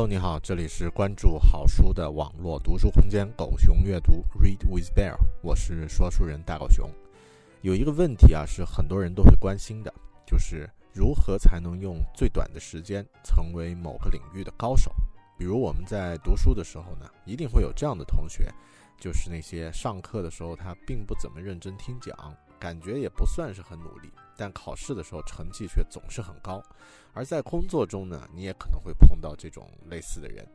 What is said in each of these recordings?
Hello，你好，这里是关注好书的网络读书空间“狗熊阅读 ”Read with Bear，我是说书人大狗熊。有一个问题啊，是很多人都会关心的，就是如何才能用最短的时间成为某个领域的高手？比如我们在读书的时候呢，一定会有这样的同学，就是那些上课的时候他并不怎么认真听讲，感觉也不算是很努力。但考试的时候成绩却总是很高，而在工作中呢，你也可能会碰到这种类似的人。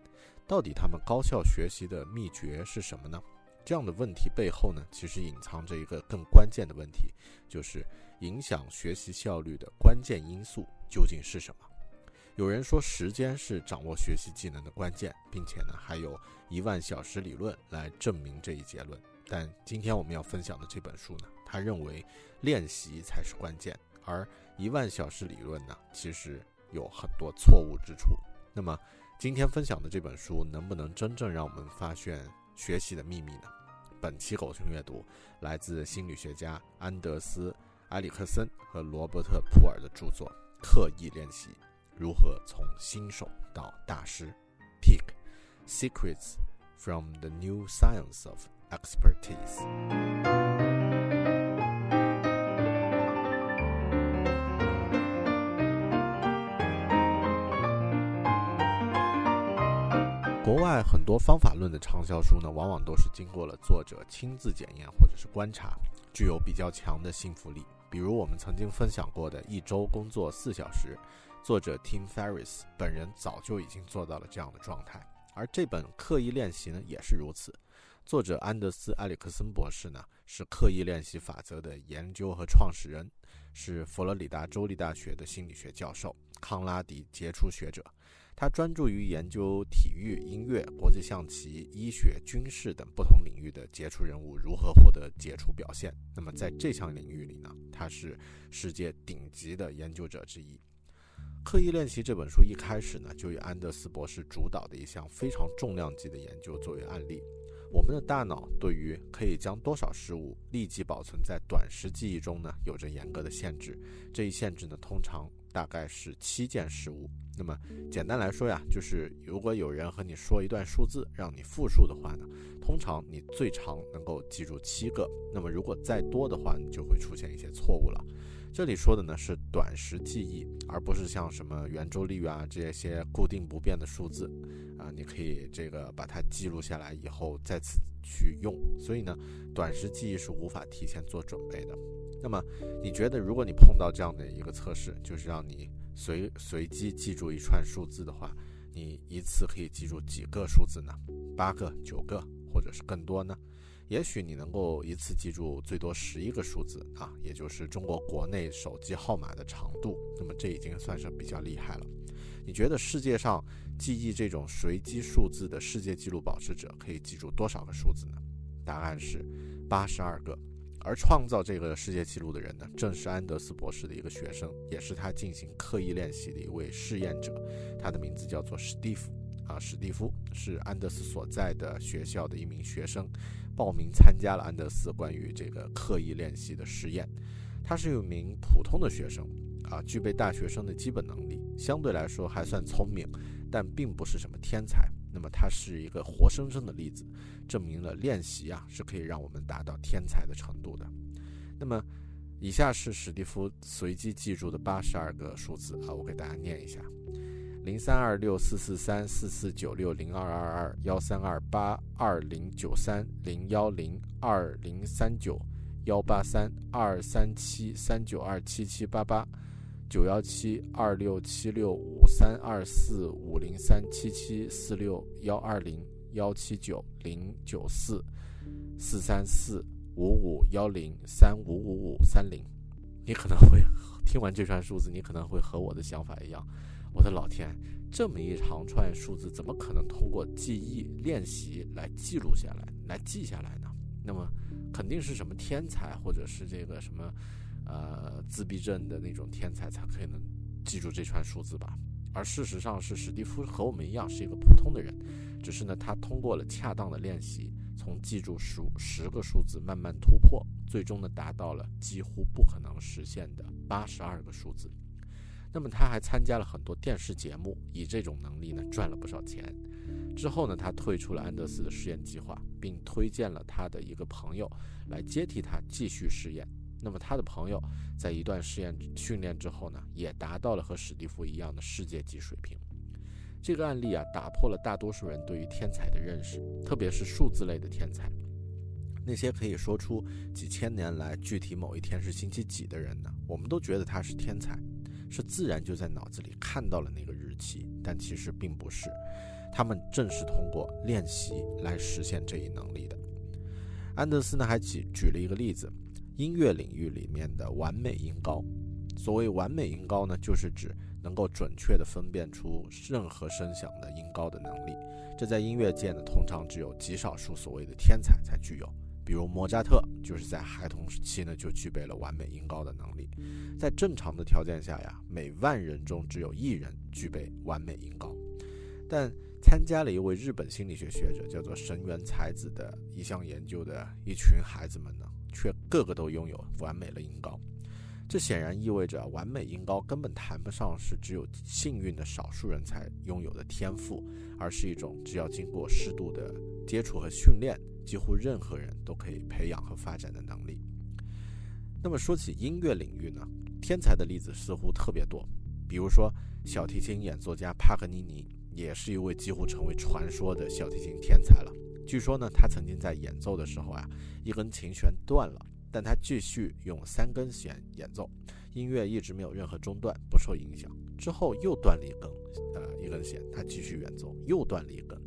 到底他们高效学习的秘诀是什么呢？这样的问题背后呢，其实隐藏着一个更关键的问题，就是影响学习效率的关键因素究竟是什么？有人说时间是掌握学习技能的关键，并且呢，还有一万小时理论来证明这一结论。但今天我们要分享的这本书呢，他认为。练习才是关键，而一万小时理论呢，其实有很多错误之处。那么，今天分享的这本书能不能真正让我们发现学习的秘密呢？本期狗熊阅读来自心理学家安德斯·埃里克森和罗伯特·普尔的著作《刻意练习：如何从新手到大师》，Pick Secrets from the New Science of Expertise。外很多方法论的畅销书呢，往往都是经过了作者亲自检验或者是观察，具有比较强的信服力。比如我们曾经分享过的《一周工作四小时》，作者 Tim Ferriss 本人早就已经做到了这样的状态。而这本刻意练习呢，也是如此。作者安德斯·埃里克森博士呢，是刻意练习法则的研究和创始人，是佛罗里达州立大学的心理学教授，康拉迪杰出学者。他专注于研究体育、音乐、国际象棋、医学、军事等不同领域的杰出人物如何获得杰出表现。那么在这项领域里呢，他是世界顶级的研究者之一。刻意练习这本书一开始呢，就以安德斯博士主导的一项非常重量级的研究作为案例。我们的大脑对于可以将多少事物立即保存在短时记忆中呢，有着严格的限制。这一限制呢，通常大概是七件事物。那么简单来说呀，就是如果有人和你说一段数字，让你复述的话呢，通常你最长能够记住七个。那么如果再多的话，你就会出现一些错误了。这里说的呢是短时记忆，而不是像什么圆周率啊这些固定不变的数字啊，你可以这个把它记录下来以后再次去用。所以呢，短时记忆是无法提前做准备的。那么你觉得，如果你碰到这样的一个测试，就是让你随随机记住一串数字的话，你一次可以记住几个数字呢？八个、九个，或者是更多呢？也许你能够一次记住最多十一个数字啊，也就是中国国内手机号码的长度。那么这已经算是比较厉害了。你觉得世界上记忆这种随机数字的世界纪录保持者可以记住多少个数字呢？答案是八十二个。而创造这个世界纪录的人呢，正是安德斯博士的一个学生，也是他进行刻意练习的一位试验者。他的名字叫做史蒂夫啊，史蒂夫是安德斯所在的学校的一名学生。报名参加了安德斯关于这个刻意练习的实验。他是一名普通的学生，啊，具备大学生的基本能力，相对来说还算聪明，但并不是什么天才。那么他是一个活生生的例子，证明了练习啊是可以让我们达到天才的程度的。那么，以下是史蒂夫随机记住的八十二个数字啊，我给大家念一下。零三二六四四三四四九六零二二二幺三二八二零九三零幺零二零三九幺八三二三七三九二七七八八九幺七二六七六五三二四五零三七七四六幺二零幺七九零九四四三四五五幺零三五五五三零。你可能会 听完这串数字，你可能会和我的想法一样。我的老天，这么一长串数字，怎么可能通过记忆练习来记录下来、来记下来呢？那么，肯定是什么天才，或者是这个什么，呃，自闭症的那种天才才可以能记住这串数字吧？而事实上是史蒂夫和我们一样是一个普通的人，只是呢，他通过了恰当的练习，从记住数十个数字慢慢突破，最终呢，达到了几乎不可能实现的八十二个数字。那么他还参加了很多电视节目，以这种能力呢赚了不少钱。之后呢，他退出了安德斯的实验计划，并推荐了他的一个朋友来接替他继续试验。那么他的朋友在一段试验训练之后呢，也达到了和史蒂夫一样的世界级水平。这个案例啊，打破了大多数人对于天才的认识，特别是数字类的天才。那些可以说出几千年来具体某一天是星期几的人呢，我们都觉得他是天才。是自然就在脑子里看到了那个日期，但其实并不是，他们正是通过练习来实现这一能力的。安德斯呢还举举了一个例子，音乐领域里面的完美音高。所谓完美音高呢，就是指能够准确地分辨出任何声响的音高的能力。这在音乐界呢，通常只有极少数所谓的天才才具有。比如莫扎特就是在孩童时期呢就具备了完美音高的能力，在正常的条件下呀，每万人中只有一人具备完美音高。但参加了一位日本心理学学者叫做神原才子的一项研究的一群孩子们呢，却个个都拥有完美的音高。这显然意味着完美音高根本谈不上是只有幸运的少数人才拥有的天赋，而是一种只要经过适度的接触和训练。几乎任何人都可以培养和发展的能力。那么说起音乐领域呢，天才的例子似乎特别多。比如说，小提琴演奏家帕格尼尼也是一位几乎成为传说的小提琴天才了。据说呢，他曾经在演奏的时候啊，一根琴弦断了，但他继续用三根弦演奏，音乐一直没有任何中断，不受影响。之后又断了一根，呃，一根弦，他继续演奏，又断了一根。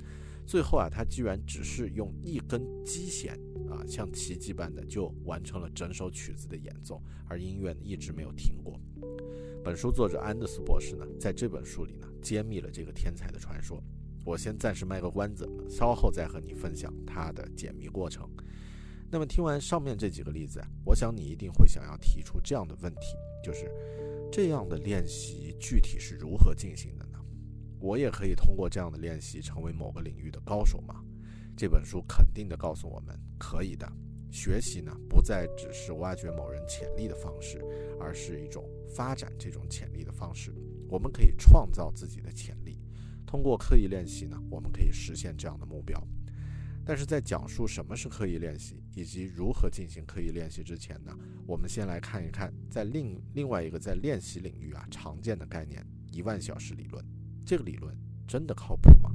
最后啊，他居然只是用一根基弦啊，像奇迹般的就完成了整首曲子的演奏，而音乐一直没有停过。本书作者安德斯博士呢，在这本书里呢，揭秘了这个天才的传说。我先暂时卖个关子，稍后再和你分享他的解谜过程。那么听完上面这几个例子，我想你一定会想要提出这样的问题，就是这样的练习具体是如何进行的呢？我也可以通过这样的练习成为某个领域的高手吗？这本书肯定的告诉我们，可以的。学习呢，不再只是挖掘某人潜力的方式，而是一种发展这种潜力的方式。我们可以创造自己的潜力，通过刻意练习呢，我们可以实现这样的目标。但是在讲述什么是刻意练习以及如何进行刻意练习之前呢，我们先来看一看，在另另外一个在练习领域啊常见的概念——一万小时理论。这个理论真的靠谱吗？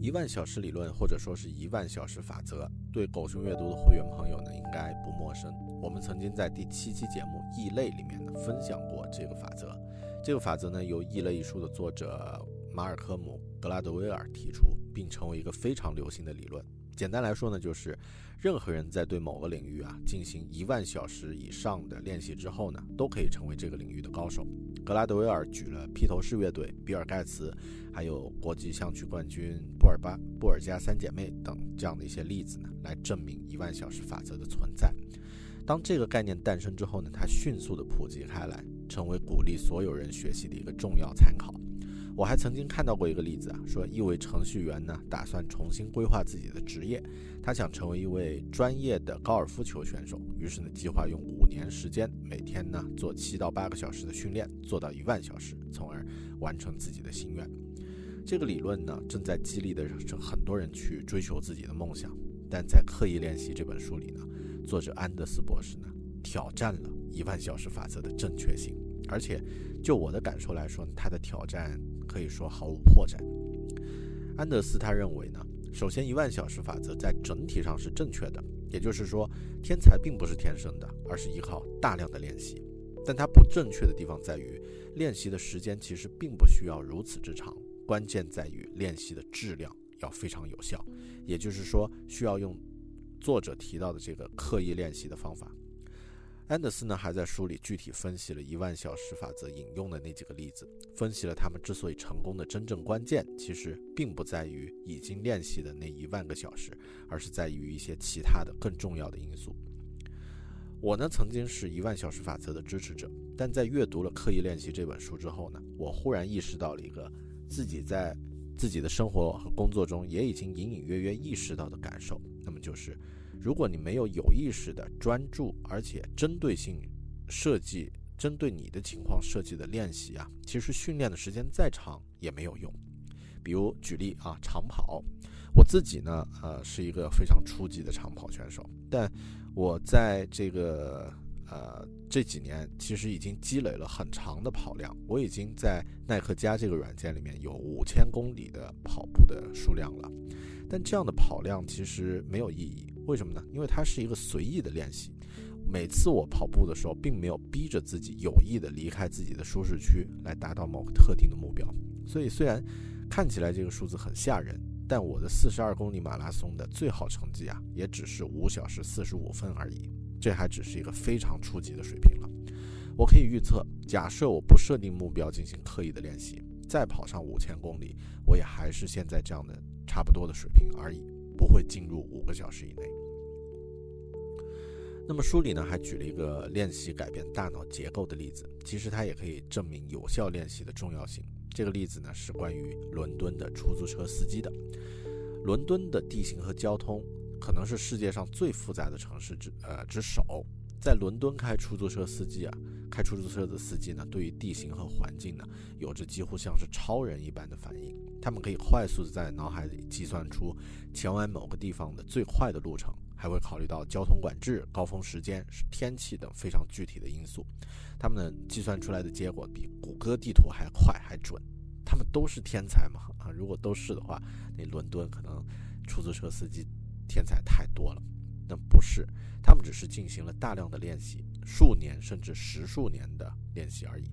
一万小时理论，或者说是一万小时法则，对狗熊阅读的会员朋友呢，应该不陌生。我们曾经在第七期节目《异类》里面呢分享过这个法则。这个法则呢由《异类》一书的作者马尔科姆·格拉德威尔提出，并成为一个非常流行的理论。简单来说呢，就是任何人在对某个领域啊进行一万小时以上的练习之后呢，都可以成为这个领域的高手。格拉德威尔举了披头士乐队、比尔盖茨，还有国际象棋冠军布尔巴布尔加三姐妹等这样的一些例子呢，来证明一万小时法则的存在。当这个概念诞生之后呢，它迅速的普及开来，成为鼓励所有人学习的一个重要参考。我还曾经看到过一个例子啊，说一位程序员呢，打算重新规划自己的职业，他想成为一位专业的高尔夫球选手，于是呢，计划用五年时间，每天呢做七到八个小时的训练，做到一万小时，从而完成自己的心愿。这个理论呢，正在激励的很多人去追求自己的梦想。但在刻意练习这本书里呢。作者安德斯博士呢，挑战了一万小时法则的正确性，而且就我的感受来说，他的挑战可以说毫无破绽。安德斯他认为呢，首先一万小时法则在整体上是正确的，也就是说，天才并不是天生的，而是依靠大量的练习。但它不正确的地方在于，练习的时间其实并不需要如此之长，关键在于练习的质量要非常有效，也就是说，需要用。作者提到的这个刻意练习的方法，安德斯呢还在书里具体分析了一万小时法则引用的那几个例子，分析了他们之所以成功的真正关键，其实并不在于已经练习的那一万个小时，而是在于一些其他的更重要的因素。我呢曾经是一万小时法则的支持者，但在阅读了《刻意练习》这本书之后呢，我忽然意识到了一个自己在自己的生活和工作中也已经隐隐约约意识到的感受。那么就是，如果你没有有意识的专注，而且针对性设计针对你的情况设计的练习啊，其实训练的时间再长也没有用。比如举例啊，长跑，我自己呢，呃，是一个非常初级的长跑选手，但我在这个呃这几年，其实已经积累了很长的跑量，我已经在耐克加这个软件里面有五千公里的跑步的数量了。但这样的跑量其实没有意义，为什么呢？因为它是一个随意的练习。每次我跑步的时候，并没有逼着自己有意的离开自己的舒适区来达到某个特定的目标。所以虽然看起来这个数字很吓人，但我的四十二公里马拉松的最好成绩啊，也只是五小时四十五分而已。这还只是一个非常初级的水平了。我可以预测，假设我不设定目标进行刻意的练习，再跑上五千公里，我也还是现在这样的。差不多的水平而已，不会进入五个小时以内。那么书里呢还举了一个练习改变大脑结构的例子，其实它也可以证明有效练习的重要性。这个例子呢是关于伦敦的出租车司机的。伦敦的地形和交通可能是世界上最复杂的城市之呃之首。在伦敦开出租车司机啊，开出租车的司机呢，对于地形和环境呢，有着几乎像是超人一般的反应。他们可以快速的在脑海里计算出前往某个地方的最快的路程，还会考虑到交通管制、高峰时间、天气等非常具体的因素。他们计算出来的结果比谷歌地图还快还准。他们都是天才吗？啊，如果都是的话，那伦敦可能出租车司机天才太多了。不是，他们只是进行了大量的练习，数年甚至十数年的练习而已。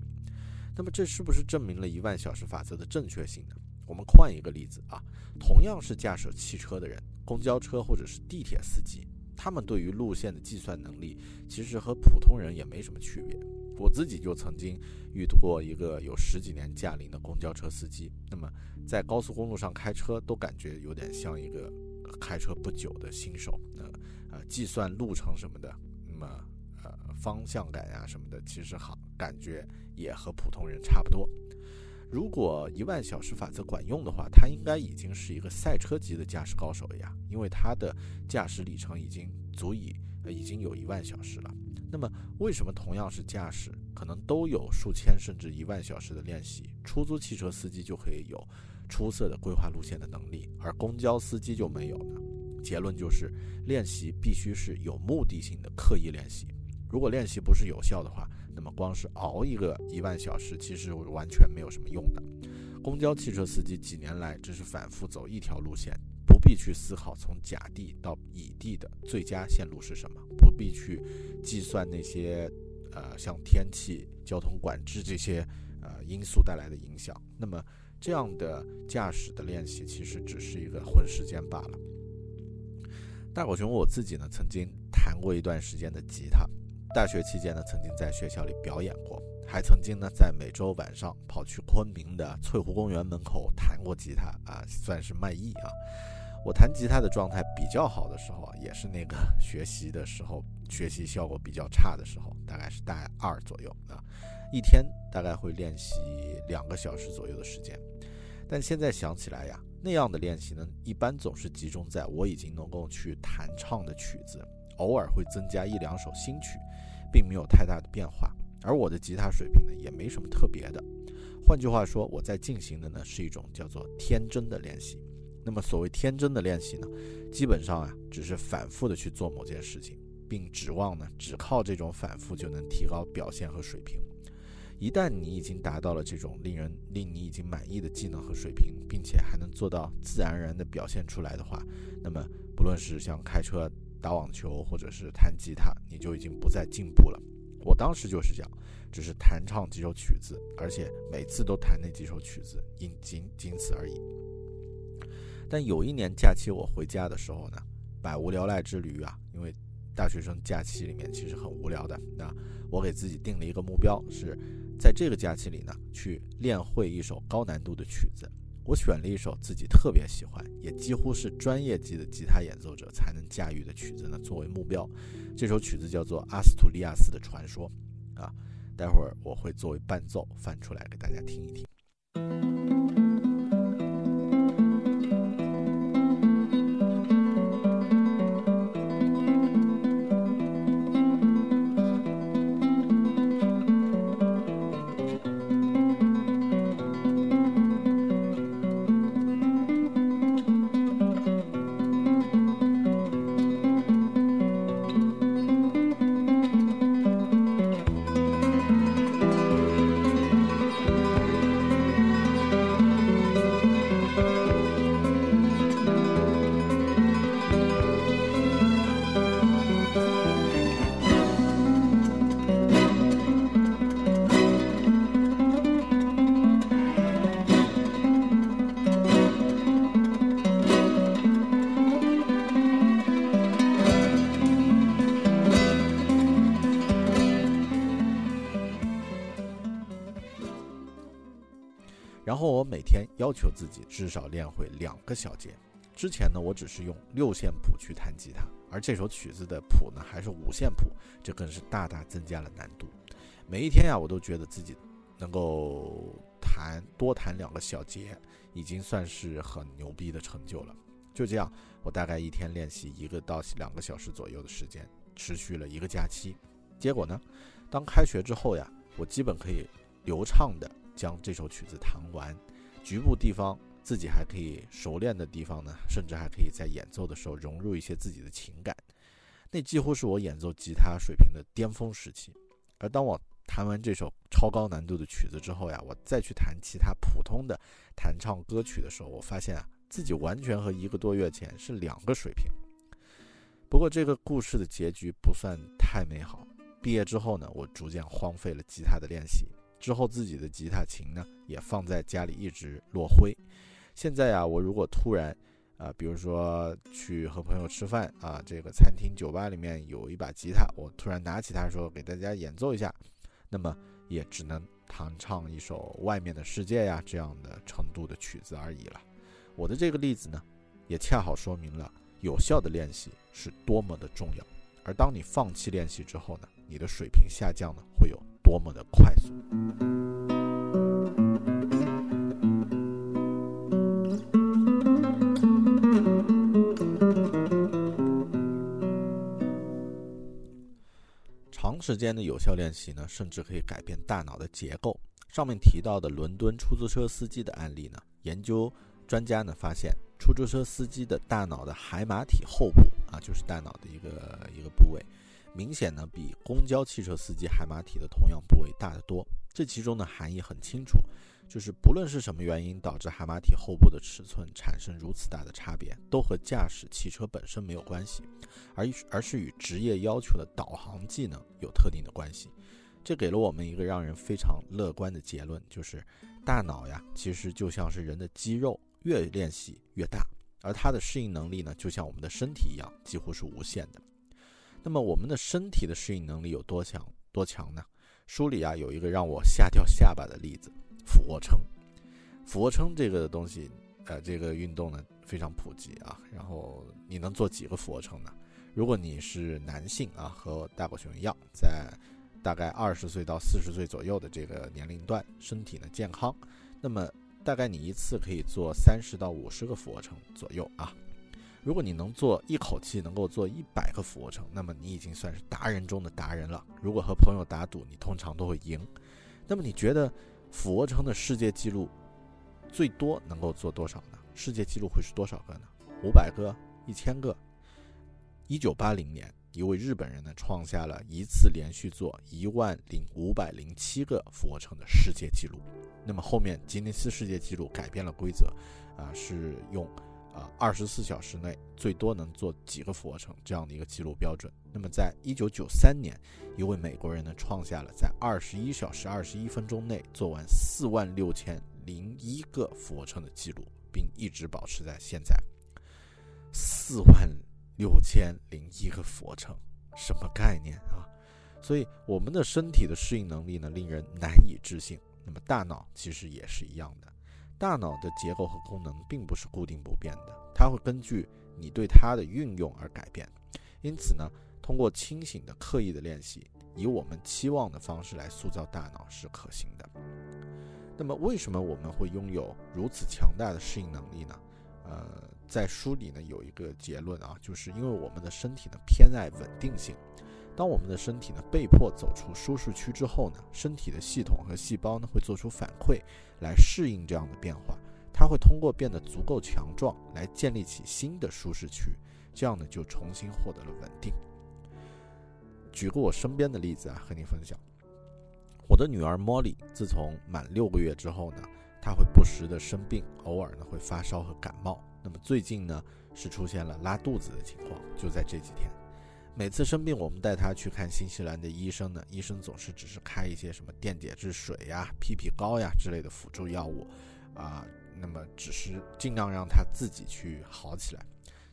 那么这是不是证明了一万小时法则的正确性呢？我们换一个例子啊，同样是驾驶汽车的人，公交车或者是地铁司机，他们对于路线的计算能力其实和普通人也没什么区别。我自己就曾经遇过一个有十几年驾龄的公交车司机，那么在高速公路上开车都感觉有点像一个开车不久的新手。呃呃，计算路程什么的，那么呃方向感呀什么的，其实好感觉也和普通人差不多。如果一万小时法则管用的话，他应该已经是一个赛车级的驾驶高手了呀，因为他的驾驶里程已经足以已经有一万小时了。那么，为什么同样是驾驶，可能都有数千甚至一万小时的练习，出租汽车司机就可以有出色的规划路线的能力，而公交司机就没有呢？结论就是，练习必须是有目的性的刻意练习。如果练习不是有效的话，那么光是熬一个一万小时，其实完全没有什么用的。公交汽车司机几年来只是反复走一条路线，不必去思考从甲地到乙地的最佳线路是什么，不必去计算那些呃像天气、交通管制这些呃因素带来的影响。那么这样的驾驶的练习其实只是一个混时间罢了。大狗熊我自己呢，曾经弹过一段时间的吉他。大学期间呢，曾经在学校里表演过，还曾经呢在每周晚上跑去昆明的翠湖公园门口弹过吉他啊，算是卖艺啊。我弹吉他的状态比较好的时候啊，也是那个 学习的时候，学习效果比较差的时候，大概是大二左右啊，一天大概会练习两个小时左右的时间。但现在想起来呀，那样的练习呢，一般总是集中在我已经能够去弹唱的曲子，偶尔会增加一两首新曲。并没有太大的变化，而我的吉他水平呢，也没什么特别的。换句话说，我在进行的呢是一种叫做天真的练习。那么，所谓天真的练习呢，基本上啊，只是反复的去做某件事情，并指望呢，只靠这种反复就能提高表现和水平。一旦你已经达到了这种令人令你已经满意的技能和水平，并且还能做到自然而然的表现出来的话，那么不论是像开车，打网球或者是弹吉他，你就已经不再进步了。我当时就是这样，只是弹唱几首曲子，而且每次都弹那几首曲子，仅仅仅此而已。但有一年假期我回家的时候呢，百无聊赖之旅啊，因为大学生假期里面其实很无聊的，那我给自己定了一个目标，是在这个假期里呢，去练会一首高难度的曲子。我选了一首自己特别喜欢，也几乎是专业级的吉他演奏者才能驾驭的曲子呢，作为目标。这首曲子叫做《阿斯图利亚斯的传说》，啊，待会儿我会作为伴奏翻出来给大家听一听。然后我每天要求自己至少练会两个小节。之前呢，我只是用六线谱去弹吉他，而这首曲子的谱呢还是五线谱，这更是大大增加了难度。每一天呀，我都觉得自己能够弹多弹两个小节，已经算是很牛逼的成就了。就这样，我大概一天练习一个到两个小时左右的时间，持续了一个假期。结果呢，当开学之后呀，我基本可以流畅的。将这首曲子弹完，局部地方自己还可以熟练的地方呢，甚至还可以在演奏的时候融入一些自己的情感，那几乎是我演奏吉他水平的巅峰时期。而当我弹完这首超高难度的曲子之后呀，我再去弹其他普通的弹唱歌曲的时候，我发现啊，自己完全和一个多月前是两个水平。不过这个故事的结局不算太美好，毕业之后呢，我逐渐荒废了吉他的练习，之后自己的吉他琴呢也放在家里一直落灰。现在呀，我如果突然啊，比如说去和朋友吃饭啊，这个餐厅、酒吧里面有一把吉他，我突然拿起它说给大家演奏一下，那么也只能弹唱一首《外面的世界》呀这样的程度的曲子而已了。我的这个例子呢，也恰好说明了有效的练习是多么的重要，而当你放弃练习之后呢，你的水平下降呢会有多么的快速。长时间的有效练习呢，甚至可以改变大脑的结构。上面提到的伦敦出租车司机的案例呢，研究专家呢发现，出租车司机的大脑的海马体后部啊，就是大脑的一个一个部位，明显呢比公交汽车司机海马体的同样部位大得多。这其中的含义很清楚。就是不论是什么原因导致海马体后部的尺寸产生如此大的差别，都和驾驶汽车本身没有关系，而而是与职业要求的导航技能有特定的关系。这给了我们一个让人非常乐观的结论，就是大脑呀，其实就像是人的肌肉，越练习越大，而它的适应能力呢，就像我们的身体一样，几乎是无限的。那么我们的身体的适应能力有多强？多强呢？书里啊有一个让我吓掉下巴的例子。俯卧撑，俯卧撑这个东西，呃，这个运动呢非常普及啊。然后你能做几个俯卧撑呢？如果你是男性啊，和大狗熊一样，在大概二十岁到四十岁左右的这个年龄段，身体呢健康，那么大概你一次可以做三十到五十个俯卧撑左右啊。如果你能做一口气能够做一百个俯卧撑，那么你已经算是达人中的达人了。如果和朋友打赌，你通常都会赢。那么你觉得？俯卧撑的世界纪录最多能够做多少呢？世界纪录会是多少个呢？五百个、一千个？一九八零年，一位日本人呢创下了一次连续做一万零五百零七个俯卧撑的世界纪录。那么后面吉尼斯世界纪录改变了规则，啊，是用。啊，二十四小时内最多能做几个俯卧撑这样的一个记录标准。那么，在一九九三年，一位美国人呢创下了在二十一小时二十一分钟内做完四万六千零一个俯卧撑的记录，并一直保持在现在。四万六千零一个俯卧撑，什么概念啊？所以，我们的身体的适应能力呢，令人难以置信。那么，大脑其实也是一样的。大脑的结构和功能并不是固定不变的，它会根据你对它的运用而改变。因此呢，通过清醒的、刻意的练习，以我们期望的方式来塑造大脑是可行的。那么，为什么我们会拥有如此强大的适应能力呢？呃，在书里呢有一个结论啊，就是因为我们的身体呢偏爱稳定性。当我们的身体呢被迫走出舒适区之后呢，身体的系统和细胞呢会做出反馈来适应这样的变化，它会通过变得足够强壮来建立起新的舒适区，这样呢就重新获得了稳定。举个我身边的例子啊，和你分享，我的女儿 Molly 自从满六个月之后呢，她会不时的生病，偶尔呢会发烧和感冒，那么最近呢是出现了拉肚子的情况，就在这几天。每次生病，我们带他去看新西兰的医生呢，医生总是只是开一些什么电解质水呀、屁屁膏呀之类的辅助药物，啊，那么只是尽量让他自己去好起来。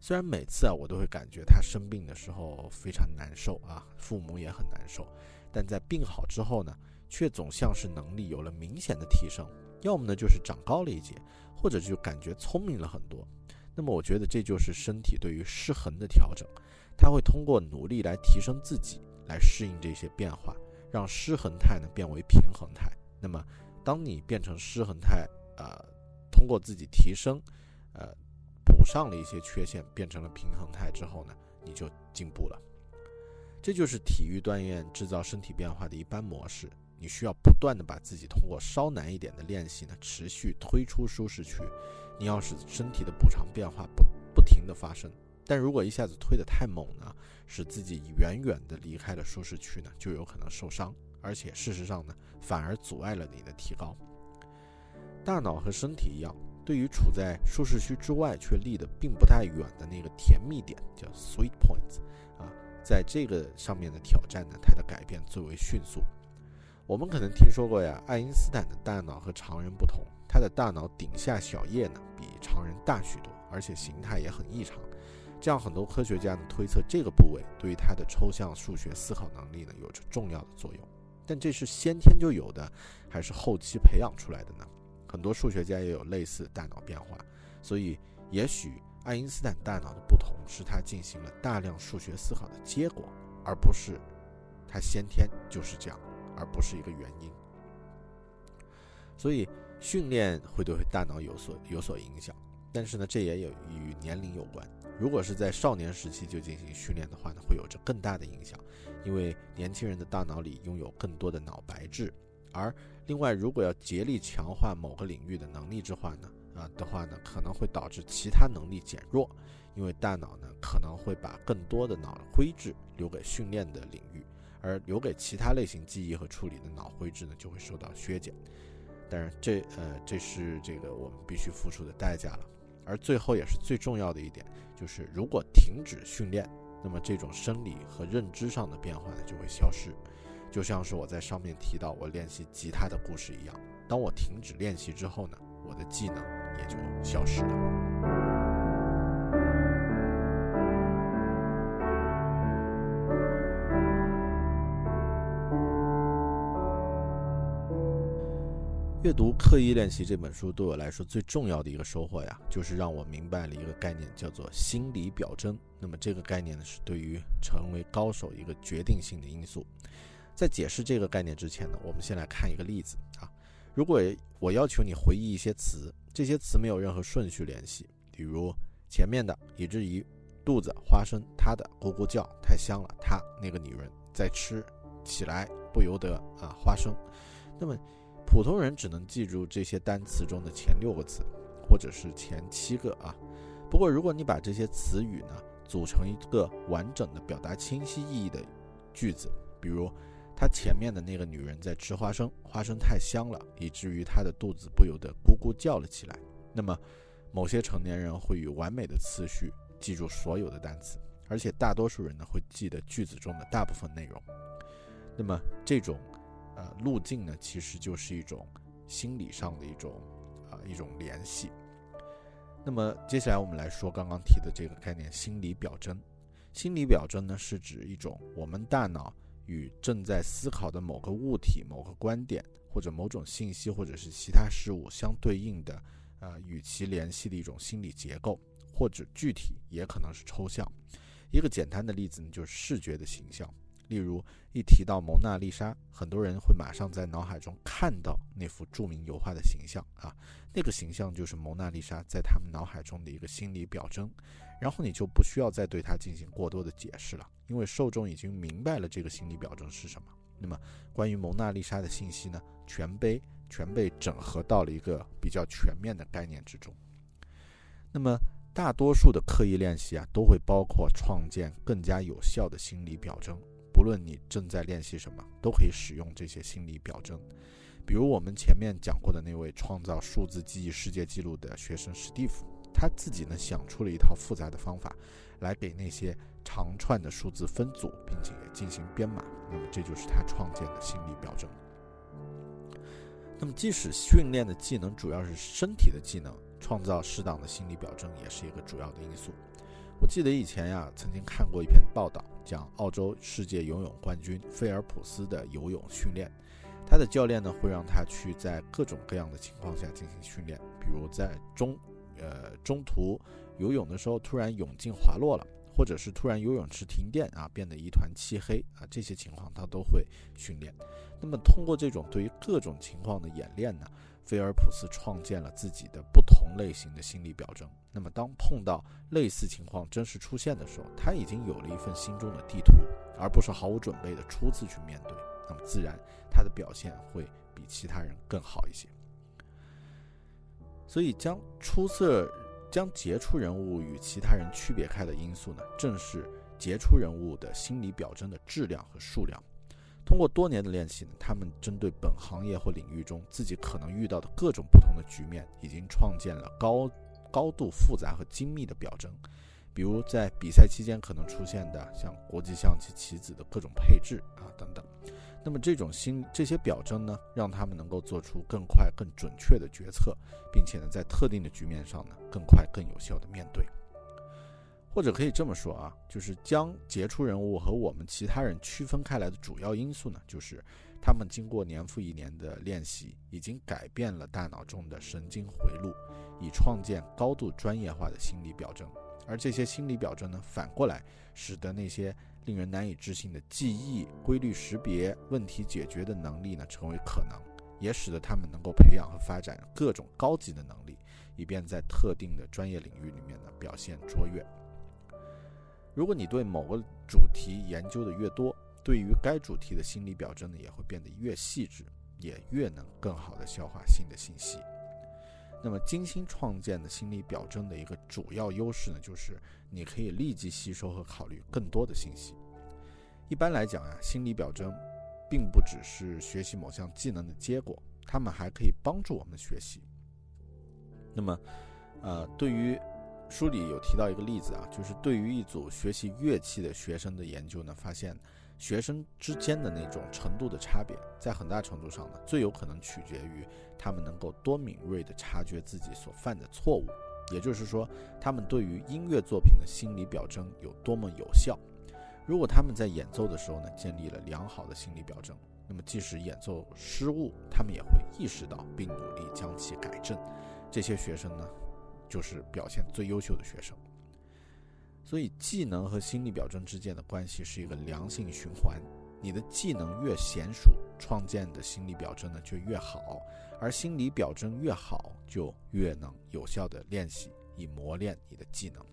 虽然每次啊，我都会感觉他生病的时候非常难受啊，父母也很难受，但在病好之后呢，却总像是能力有了明显的提升，要么呢就是长高了一截，或者就感觉聪明了很多。那么我觉得这就是身体对于失衡的调整。他会通过努力来提升自己，来适应这些变化，让失衡态呢变为平衡态。那么，当你变成失衡态，呃，通过自己提升，呃，补上了一些缺陷，变成了平衡态之后呢，你就进步了。这就是体育锻炼制造身体变化的一般模式。你需要不断的把自己通过稍难一点的练习呢，持续推出舒适区。你要使身体的补偿变化不不停的发生。但如果一下子推得太猛呢，使自己远远的离开了舒适区呢，就有可能受伤，而且事实上呢，反而阻碍了你的提高。大脑和身体一样，对于处在舒适区之外却离得并不太远的那个甜蜜点，叫 sweet points，啊，在这个上面的挑战呢，它的改变最为迅速。我们可能听说过呀，爱因斯坦的大脑和常人不同，他的大脑顶下小叶呢比常人大许多，而且形态也很异常。这样，很多科学家呢推测这个部位对于他的抽象数学思考能力呢有着重要的作用。但这是先天就有的，还是后期培养出来的呢？很多数学家也有类似大脑变化，所以也许爱因斯坦大脑的不同是他进行了大量数学思考的结果，而不是他先天就是这样，而不是一个原因。所以训练会对大脑有所有所影响，但是呢，这也有与年龄有关。如果是在少年时期就进行训练的话呢，会有着更大的影响，因为年轻人的大脑里拥有更多的脑白质。而另外，如果要竭力强化某个领域的能力之话呢，啊的话呢，可能会导致其他能力减弱，因为大脑呢可能会把更多的脑灰质留给训练的领域，而留给其他类型记忆和处理的脑灰质呢就会受到削减。当然，这呃这是这个我们必须付出的代价了。而最后也是最重要的一点，就是如果停止训练，那么这种生理和认知上的变化呢就会消失，就像是我在上面提到我练习吉他的故事一样。当我停止练习之后呢，我的技能也就消失了。阅读《刻意练习》这本书对我来说最重要的一个收获呀，就是让我明白了一个概念，叫做心理表征。那么这个概念呢，是对于成为高手一个决定性的因素。在解释这个概念之前呢，我们先来看一个例子啊。如果我要求你回忆一些词，这些词没有任何顺序联系，比如前面的以至于肚子、花生、他的咕咕叫、太香了、他那个女人在吃起来不由得啊花生，那么。普通人只能记住这些单词中的前六个词，或者是前七个啊。不过，如果你把这些词语呢组成一个完整的、表达清晰意义的句子，比如他前面的那个女人在吃花生，花生太香了，以至于他的肚子不由得咕咕叫了起来。那么，某些成年人会以完美的次序记住所有的单词，而且大多数人呢会记得句子中的大部分内容。那么，这种。呃，路径呢，其实就是一种心理上的一种啊一种联系。那么接下来我们来说刚刚提的这个概念——心理表征。心理表征呢，是指一种我们大脑与正在思考的某个物体、某个观点或者某种信息或者是其他事物相对应的，呃，与其联系的一种心理结构，或者具体也可能是抽象。一个简单的例子呢，就是视觉的形象。例如，一提到蒙娜丽莎，很多人会马上在脑海中看到那幅著名油画的形象啊，那个形象就是蒙娜丽莎在他们脑海中的一个心理表征。然后你就不需要再对它进行过多的解释了，因为受众已经明白了这个心理表征是什么。那么，关于蒙娜丽莎的信息呢，全被全被整合到了一个比较全面的概念之中。那么，大多数的刻意练习啊，都会包括创建更加有效的心理表征。不论你正在练习什么，都可以使用这些心理表征。比如我们前面讲过的那位创造数字记忆世界纪录的学生史蒂夫，他自己呢想出了一套复杂的方法，来给那些长串的数字分组，并且进行编码。那么这就是他创建的心理表征。那么即使训练的技能主要是身体的技能，创造适当的心理表征也是一个主要的因素。我记得以前呀，曾经看过一篇报道，讲澳洲世界游泳冠军菲尔普斯的游泳训练。他的教练呢，会让他去在各种各样的情况下进行训练，比如在中，呃中途游泳的时候突然泳镜滑落了，或者是突然游泳池停电啊，变得一团漆黑啊，这些情况他都会训练。那么通过这种对于各种情况的演练呢？菲尔普斯创建了自己的不同类型的心理表征。那么，当碰到类似情况真实出现的时候，他已经有了一份心中的地图，而不是毫无准备的初次去面对。那么，自然他的表现会比其他人更好一些。所以，将出色、将杰出人物与其他人区别开的因素呢，正是杰出人物的心理表征的质量和数量。通过多年的练习呢，他们针对本行业或领域中自己可能遇到的各种不同的局面，已经创建了高高度复杂和精密的表征，比如在比赛期间可能出现的像国际象棋棋子的各种配置啊等等。那么这种心这些表征呢，让他们能够做出更快、更准确的决策，并且呢，在特定的局面上呢，更快、更有效的面对。或者可以这么说啊，就是将杰出人物和我们其他人区分开来的主要因素呢，就是他们经过年复一年的练习，已经改变了大脑中的神经回路，以创建高度专业化的心理表征。而这些心理表征呢，反过来使得那些令人难以置信的记忆、规律识别、问题解决的能力呢，成为可能，也使得他们能够培养和发展各种高级的能力，以便在特定的专业领域里面呢表现卓越。如果你对某个主题研究的越多，对于该主题的心理表征呢，也会变得越细致，也越能更好的消化新的信息。那么，精心创建的心理表征的一个主要优势呢，就是你可以立即吸收和考虑更多的信息。一般来讲啊，心理表征并不只是学习某项技能的结果，它们还可以帮助我们学习。那么，呃，对于书里有提到一个例子啊，就是对于一组学习乐器的学生的研究呢，发现学生之间的那种程度的差别，在很大程度上呢，最有可能取决于他们能够多敏锐地察觉自己所犯的错误，也就是说，他们对于音乐作品的心理表征有多么有效。如果他们在演奏的时候呢，建立了良好的心理表征，那么即使演奏失误，他们也会意识到并努力将其改正。这些学生呢？就是表现最优秀的学生，所以技能和心理表征之间的关系是一个良性循环。你的技能越娴熟，创建的心理表征呢就越好，而心理表征越好，就越能有效的练习，以磨练你的技能。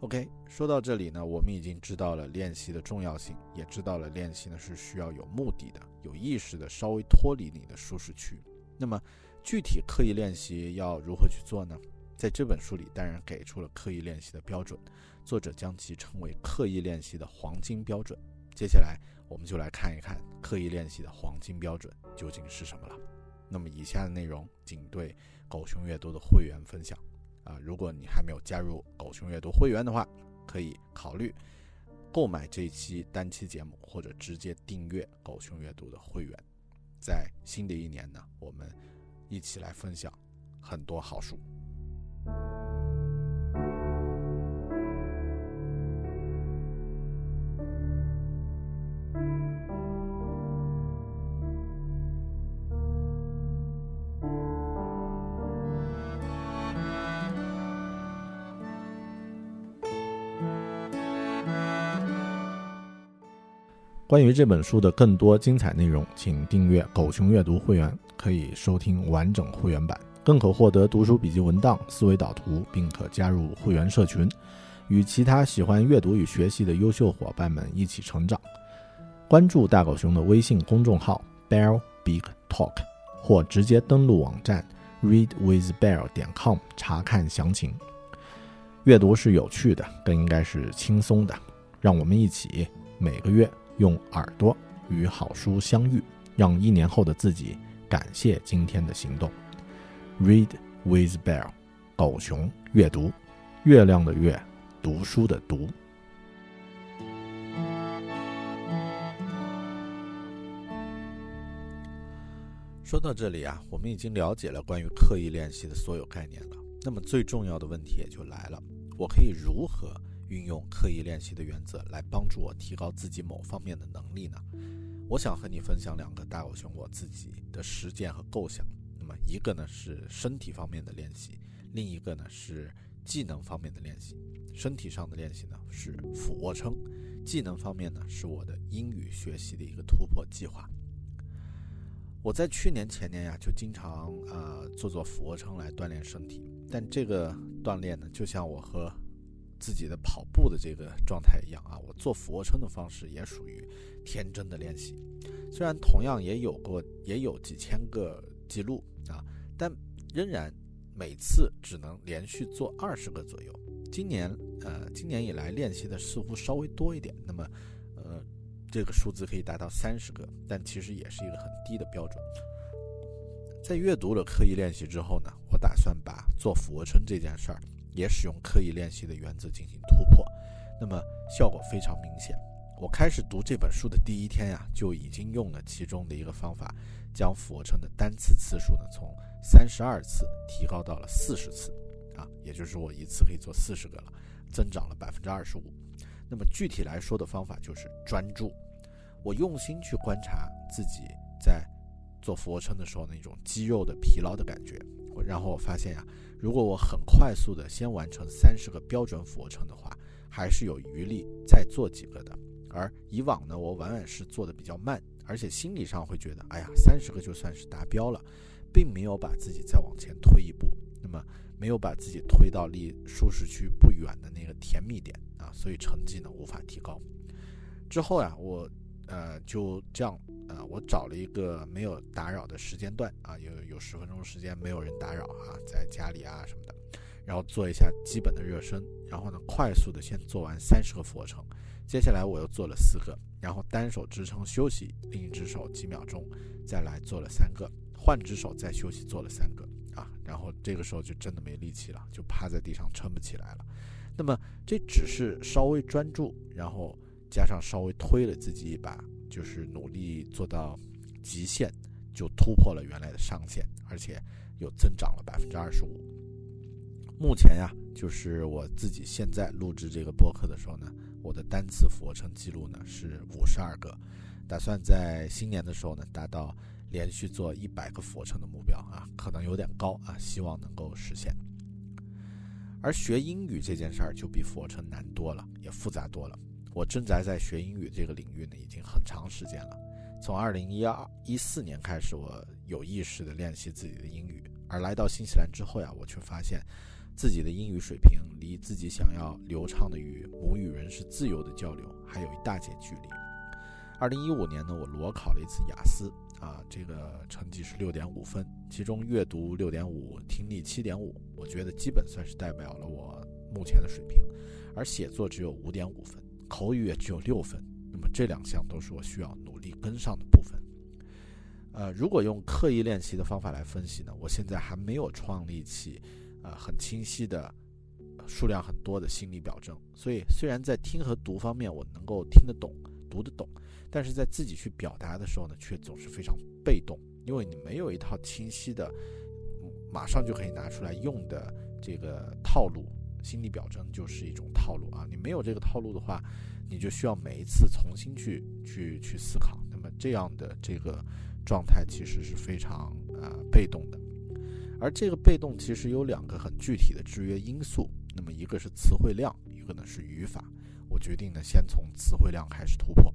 OK，说到这里呢，我们已经知道了练习的重要性，也知道了练习呢是需要有目的的、有意识的，稍微脱离你的舒适区。那么。具体刻意练习要如何去做呢？在这本书里，当然给出了刻意练习的标准，作者将其称为刻意练习的黄金标准。接下来，我们就来看一看刻意练习的黄金标准究竟是什么了。那么，以下的内容仅对狗熊阅读的会员分享。啊，如果你还没有加入狗熊阅读会员的话，可以考虑购买这一期单期节目，或者直接订阅狗熊阅读的会员。在新的一年呢，我们。一起来分享很多好书。关于这本书的更多精彩内容，请订阅“狗熊阅读”会员，可以收听完整会员版，更可获得读书笔记文档、思维导图，并可加入会员社群，与其他喜欢阅读与学习的优秀伙伴们一起成长。关注大狗熊的微信公众号 “Bear Big Talk”，或直接登录网站 “readwithbear 点 com” 查看详情。阅读是有趣的，更应该是轻松的。让我们一起每个月。用耳朵与好书相遇，让一年后的自己感谢今天的行动。Read with Bear，狗熊阅读，月亮的月，读书的读。说到这里啊，我们已经了解了关于刻意练习的所有概念了。那么最重要的问题也就来了：我可以如何？运用刻意练习的原则来帮助我提高自己某方面的能力呢？我想和你分享两个大狗熊我自己的实践和构想。那么一个呢是身体方面的练习，另一个呢是技能方面的练习。身体上的练习呢是俯卧撑，技能方面呢是我的英语学习的一个突破计划。我在去年前年呀就经常啊做做俯卧撑来锻炼身体，但这个锻炼呢就像我和自己的跑步的这个状态一样啊，我做俯卧撑的方式也属于天真的练习，虽然同样也有过也有几千个记录啊，但仍然每次只能连续做二十个左右。今年呃，今年以来练习的似乎稍微多一点，那么呃，这个数字可以达到三十个，但其实也是一个很低的标准。在阅读了刻意练习之后呢，我打算把做俯卧撑这件事儿。也使用刻意练习的原则进行突破，那么效果非常明显。我开始读这本书的第一天呀，就已经用了其中的一个方法，将俯卧撑的单次次数呢从三十二次提高到了四十次，啊，也就是我一次可以做四十个了，增长了百分之二十五。那么具体来说的方法就是专注，我用心去观察自己在做俯卧撑的时候那种肌肉的疲劳的感觉，然后我发现呀，如果我很快速的先完成三十个标准俯卧撑的话，还是有余力再做几个的。而以往呢，我往往是做的比较慢，而且心理上会觉得，哎呀，三十个就算是达标了，并没有把自己再往前推一步，那么没有把自己推到离舒适区不远的那个甜蜜点。啊，所以成绩呢无法提高。之后呀，我呃就这样呃，我找了一个没有打扰的时间段啊，有有十分钟时间没有人打扰啊，在家里啊什么的，然后做一下基本的热身，然后呢快速的先做完三十个俯卧撑，接下来我又做了四个，然后单手支撑休息，另一只手几秒钟，再来做了三个，换只手再休息做了三个啊，然后这个时候就真的没力气了，就趴在地上撑不起来了。那么这只是稍微专注，然后加上稍微推了自己一把，就是努力做到极限，就突破了原来的上限，而且又增长了百分之二十五。目前呀，就是我自己现在录制这个播客的时候呢，我的单次俯卧撑记录呢是五十二个，打算在新年的时候呢达到连续做一百个俯卧撑的目标啊，可能有点高啊，希望能够实现。而学英语这件事儿就比俯卧撑难多了，也复杂多了。我正在在学英语这个领域呢，已经很长时间了。从二零一二一四年开始，我有意识的练习自己的英语。而来到新西兰之后呀，我却发现自己的英语水平离自己想要流畅的与母语人士自由的交流还有一大截距离。二零一五年呢，我裸考了一次雅思。啊，这个成绩是六点五分，其中阅读六点五，听力七点五，我觉得基本算是代表了我目前的水平。而写作只有五点五分，口语也只有六分，那么这两项都是我需要努力跟上的部分。呃，如果用刻意练习的方法来分析呢，我现在还没有创立起，呃，很清晰的、数量很多的心理表征。所以，虽然在听和读方面我能够听得懂、读得懂。但是在自己去表达的时候呢，却总是非常被动，因为你没有一套清晰的，马上就可以拿出来用的这个套路。心理表征就是一种套路啊，你没有这个套路的话，你就需要每一次重新去去去思考。那么这样的这个状态其实是非常呃被动的，而这个被动其实有两个很具体的制约因素，那么一个是词汇量，一个呢是语法。我决定呢先从词汇量开始突破。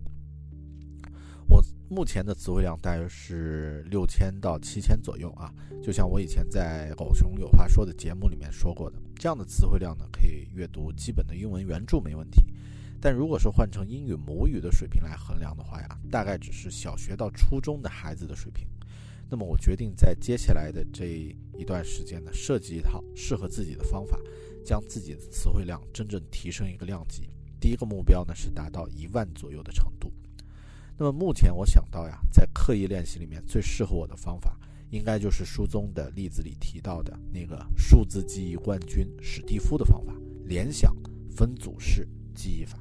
我目前的词汇量大约是六千到七千左右啊，就像我以前在狗熊有话说的节目里面说过的，这样的词汇量呢，可以阅读基本的英文原著没问题。但如果说换成英语母语的水平来衡量的话呀，大概只是小学到初中的孩子的水平。那么我决定在接下来的这一段时间呢，设计一套适合自己的方法，将自己的词汇量真正提升一个量级。第一个目标呢是达到一万左右的程度。那么目前我想到呀，在刻意练习里面最适合我的方法，应该就是书中的例子里提到的那个数字记忆冠军史蒂夫的方法——联想分组式记忆法。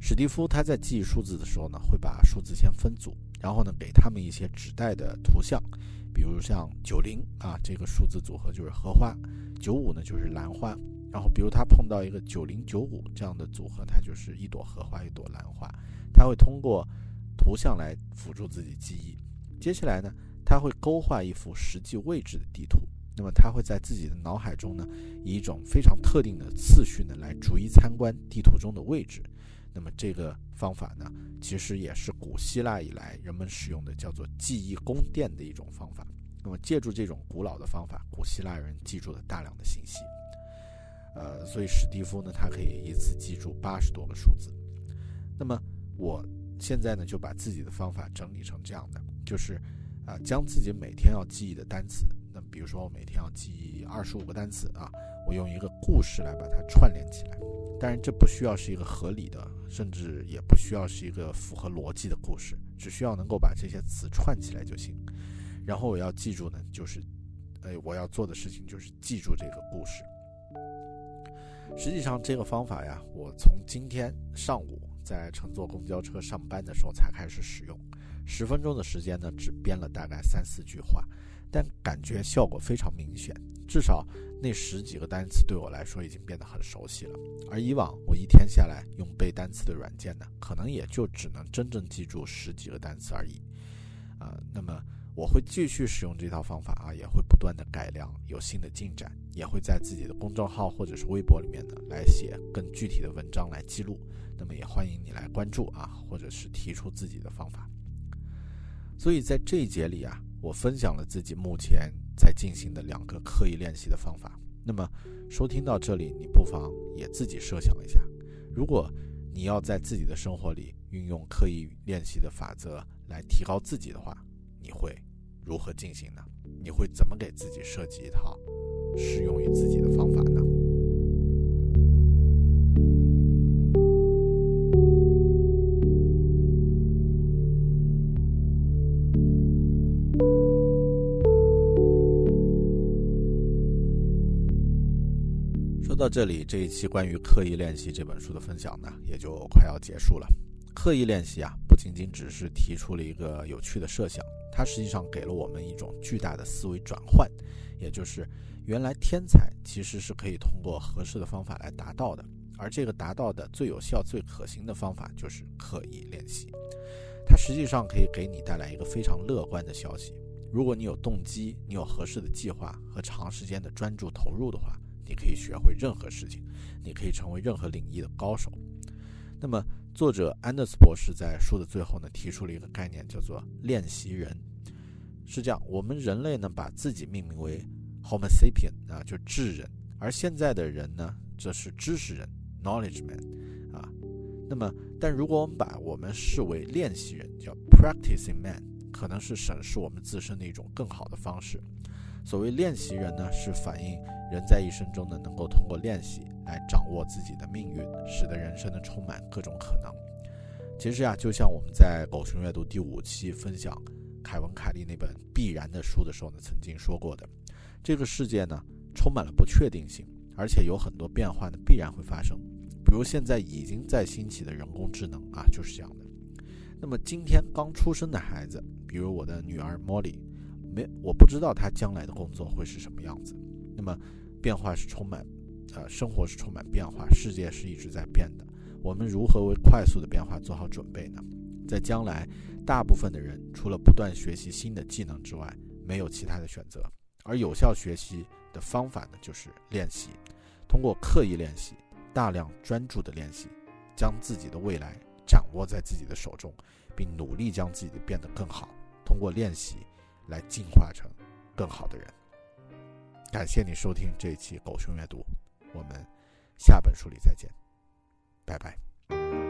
史蒂夫他在记忆数字的时候呢，会把数字先分组，然后呢给他们一些指代的图像，比如像九零啊这个数字组合就是荷花，九五呢就是兰花，然后比如他碰到一个九零九五这样的组合，它就是一朵荷花一朵兰花。他会通过图像来辅助自己记忆。接下来呢，他会勾画一幅实际位置的地图。那么他会在自己的脑海中呢，以一种非常特定的次序呢，来逐一参观地图中的位置。那么这个方法呢，其实也是古希腊以来人们使用的叫做记忆宫殿的一种方法。那么借助这种古老的方法，古希腊人记住了大量的信息。呃，所以史蒂夫呢，他可以一次记住八十多个数字。那么我现在呢，就把自己的方法整理成这样的，就是，啊，将自己每天要记忆的单词，那比如说我每天要记忆二十五个单词啊，我用一个故事来把它串联起来。当然，这不需要是一个合理的，甚至也不需要是一个符合逻辑的故事，只需要能够把这些词串起来就行。然后我要记住呢，就是，呃，我要做的事情就是记住这个故事。实际上，这个方法呀，我从今天上午在乘坐公交车上班的时候才开始使用。十分钟的时间呢，只编了大概三四句话，但感觉效果非常明显。至少那十几个单词对我来说已经变得很熟悉了。而以往我一天下来用背单词的软件呢，可能也就只能真正记住十几个单词而已。啊，那么。我会继续使用这套方法啊，也会不断的改良，有新的进展，也会在自己的公众号或者是微博里面呢来写更具体的文章来记录。那么也欢迎你来关注啊，或者是提出自己的方法。所以在这一节里啊，我分享了自己目前在进行的两个刻意练习的方法。那么收听到这里，你不妨也自己设想一下，如果你要在自己的生活里运用刻意练习的法则来提高自己的话，你会？如何进行呢？你会怎么给自己设计一套适用于自己的方法呢？说到这里，这一期关于刻意练习这本书的分享呢，也就快要结束了。刻意练习啊，不仅仅只是提出了一个有趣的设想，它实际上给了我们一种巨大的思维转换，也就是原来天才其实是可以通过合适的方法来达到的，而这个达到的最有效、最可行的方法就是刻意练习。它实际上可以给你带来一个非常乐观的消息：如果你有动机，你有合适的计划和长时间的专注投入的话，你可以学会任何事情，你可以成为任何领域的高手。那么，作者安德斯博士在书的最后呢，提出了一个概念，叫做“练习人”。是这样，我们人类呢，把自己命名为 Homo sapien 啊，就智人；而现在的人呢，则是知识人 （knowledge man） 啊。那么，但如果我们把我们视为练习人，叫 practicing man，可能是审视我们自身的一种更好的方式。所谓练习人呢，是反映人在一生中呢，能够通过练习。来掌握自己的命运，使得人生呢充满各种可能。其实啊，就像我们在狗熊阅读第五期分享凯文·凯利那本《必然》的书的时候呢，曾经说过的，这个世界呢充满了不确定性，而且有很多变化呢必然会发生。比如现在已经在兴起的人工智能啊，就是这样的。那么今天刚出生的孩子，比如我的女儿莫莉，没我不知道她将来的工作会是什么样子。那么变化是充满。呃，生活是充满变化，世界是一直在变的。我们如何为快速的变化做好准备呢？在将来，大部分的人除了不断学习新的技能之外，没有其他的选择。而有效学习的方法呢，就是练习，通过刻意练习、大量专注的练习，将自己的未来掌握在自己的手中，并努力将自己的变得更好。通过练习来进化成更好的人。感谢你收听这一期狗熊阅读。我们下本书里再见，拜拜。